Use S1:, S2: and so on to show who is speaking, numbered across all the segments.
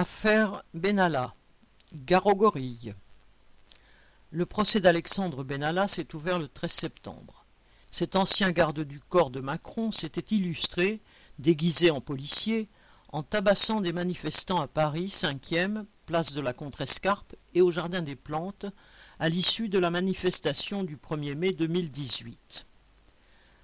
S1: Affaire Benalla, Garogorille. Le procès d'Alexandre Benalla s'est ouvert le 13 septembre. Cet ancien garde du corps de Macron s'était illustré, déguisé en policier, en tabassant des manifestants à Paris, 5e, place de la Contrescarpe et au Jardin des Plantes, à l'issue de la manifestation du 1er mai 2018.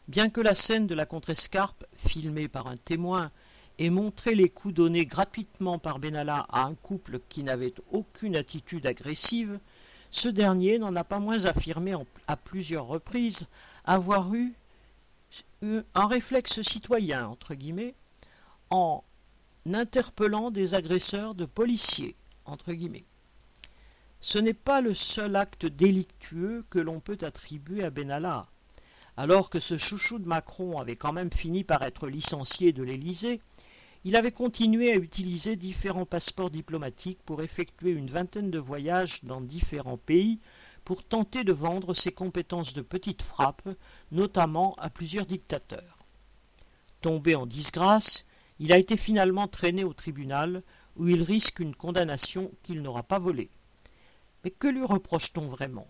S1: Bien que la scène de la Contrescarpe, filmée par un témoin, et montrer les coups donnés gratuitement par Benalla à un couple qui n'avait aucune attitude agressive, ce dernier n'en a pas moins affirmé à plusieurs reprises avoir eu un réflexe citoyen, entre guillemets, en interpellant des agresseurs de policiers, entre guillemets. Ce n'est pas le seul acte délictueux que l'on peut attribuer à Benalla. Alors que ce chouchou de Macron avait quand même fini par être licencié de l'Élysée, il avait continué à utiliser différents passeports diplomatiques pour effectuer une vingtaine de voyages dans différents pays pour tenter de vendre ses compétences de petite frappe, notamment à plusieurs dictateurs. Tombé en disgrâce, il a été finalement traîné au tribunal où il risque une condamnation qu'il n'aura pas volée. Mais que lui reproche-t-on vraiment?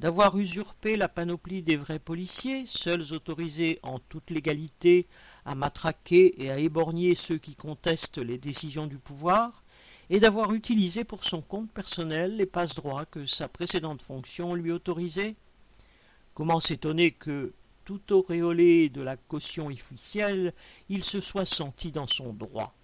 S1: D'avoir usurpé la panoplie des vrais policiers, seuls autorisés en toute légalité à matraquer et à éborgner ceux qui contestent les décisions du pouvoir, et d'avoir utilisé pour son compte personnel les passe-droits que sa précédente fonction lui autorisait. Comment s'étonner que, tout auréolé de la caution officielle, il se soit senti dans son droit